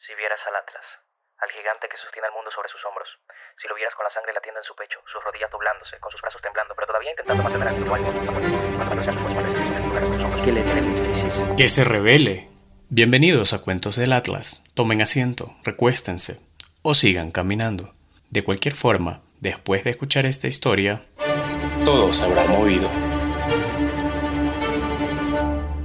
Si vieras al Atlas, al gigante que sostiene el mundo sobre sus hombros, si lo vieras con la sangre latiendo en su pecho, sus rodillas doblándose, con sus brazos temblando, pero todavía intentando mantener sus parece que en lugar de sus hombros. ¿Qué le tiene el Que se revele. Bienvenidos a Cuentos del Atlas. Tomen asiento, recuéstense o sigan caminando. De cualquier forma, después de escuchar esta historia, todo se habrá movido.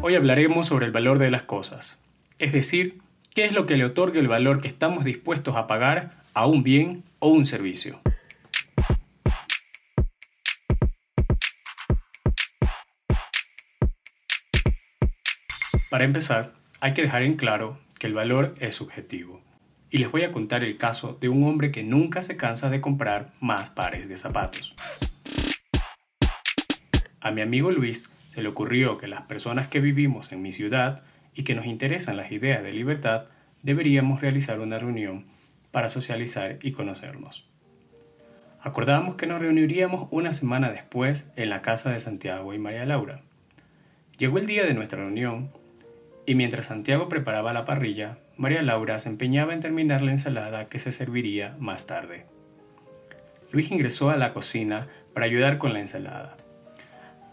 Hoy hablaremos sobre el valor de las cosas, es decir, ¿Qué es lo que le otorga el valor que estamos dispuestos a pagar a un bien o un servicio? Para empezar, hay que dejar en claro que el valor es subjetivo. Y les voy a contar el caso de un hombre que nunca se cansa de comprar más pares de zapatos. A mi amigo Luis se le ocurrió que las personas que vivimos en mi ciudad y que nos interesan las ideas de libertad, deberíamos realizar una reunión para socializar y conocernos. Acordamos que nos reuniríamos una semana después en la casa de Santiago y María Laura. Llegó el día de nuestra reunión y mientras Santiago preparaba la parrilla, María Laura se empeñaba en terminar la ensalada que se serviría más tarde. Luis ingresó a la cocina para ayudar con la ensalada,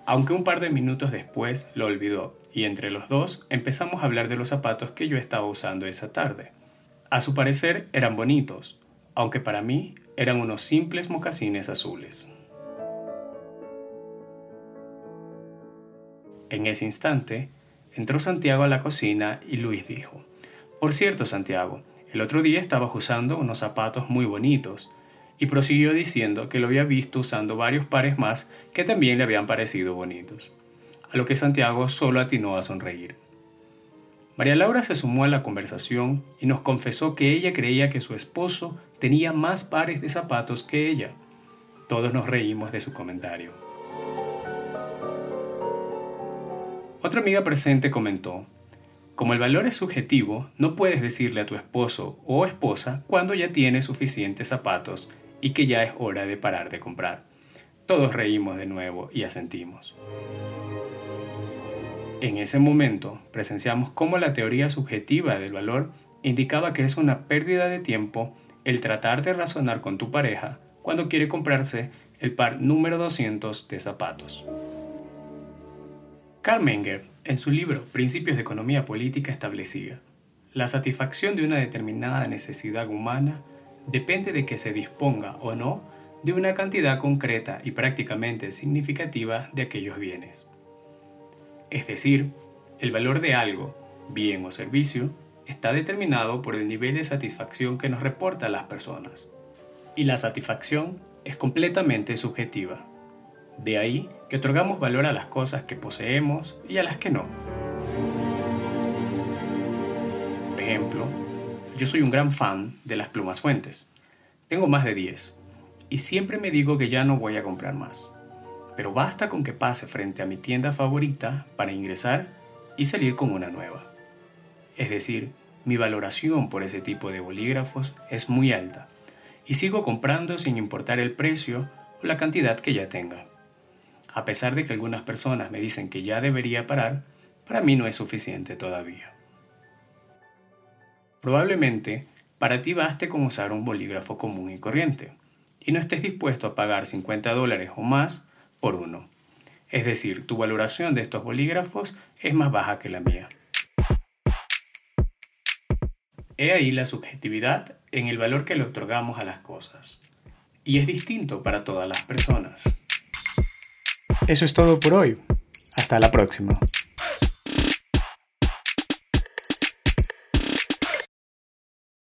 aunque un par de minutos después lo olvidó y entre los dos empezamos a hablar de los zapatos que yo estaba usando esa tarde. A su parecer eran bonitos, aunque para mí eran unos simples mocasines azules. En ese instante, entró Santiago a la cocina y Luis dijo, Por cierto, Santiago, el otro día estabas usando unos zapatos muy bonitos, y prosiguió diciendo que lo había visto usando varios pares más que también le habían parecido bonitos a lo que Santiago solo atinó a sonreír. María Laura se sumó a la conversación y nos confesó que ella creía que su esposo tenía más pares de zapatos que ella. Todos nos reímos de su comentario. Otra amiga presente comentó, como el valor es subjetivo, no puedes decirle a tu esposo o esposa cuando ya tiene suficientes zapatos y que ya es hora de parar de comprar. Todos reímos de nuevo y asentimos. En ese momento presenciamos cómo la teoría subjetiva del valor indicaba que es una pérdida de tiempo el tratar de razonar con tu pareja cuando quiere comprarse el par número 200 de zapatos. Karl Menger, en su libro Principios de Economía Política, establecía, la satisfacción de una determinada necesidad humana depende de que se disponga o no de una cantidad concreta y prácticamente significativa de aquellos bienes. Es decir, el valor de algo, bien o servicio, está determinado por el nivel de satisfacción que nos reporta a las personas. Y la satisfacción es completamente subjetiva. De ahí que otorgamos valor a las cosas que poseemos y a las que no. Por ejemplo, yo soy un gran fan de las plumas fuentes. Tengo más de 10 y siempre me digo que ya no voy a comprar más pero basta con que pase frente a mi tienda favorita para ingresar y salir con una nueva. Es decir, mi valoración por ese tipo de bolígrafos es muy alta y sigo comprando sin importar el precio o la cantidad que ya tenga. A pesar de que algunas personas me dicen que ya debería parar, para mí no es suficiente todavía. Probablemente para ti baste con usar un bolígrafo común y corriente y no estés dispuesto a pagar 50 dólares o más por uno. Es decir, tu valoración de estos bolígrafos es más baja que la mía. He ahí la subjetividad en el valor que le otorgamos a las cosas. Y es distinto para todas las personas. Eso es todo por hoy. Hasta la próxima.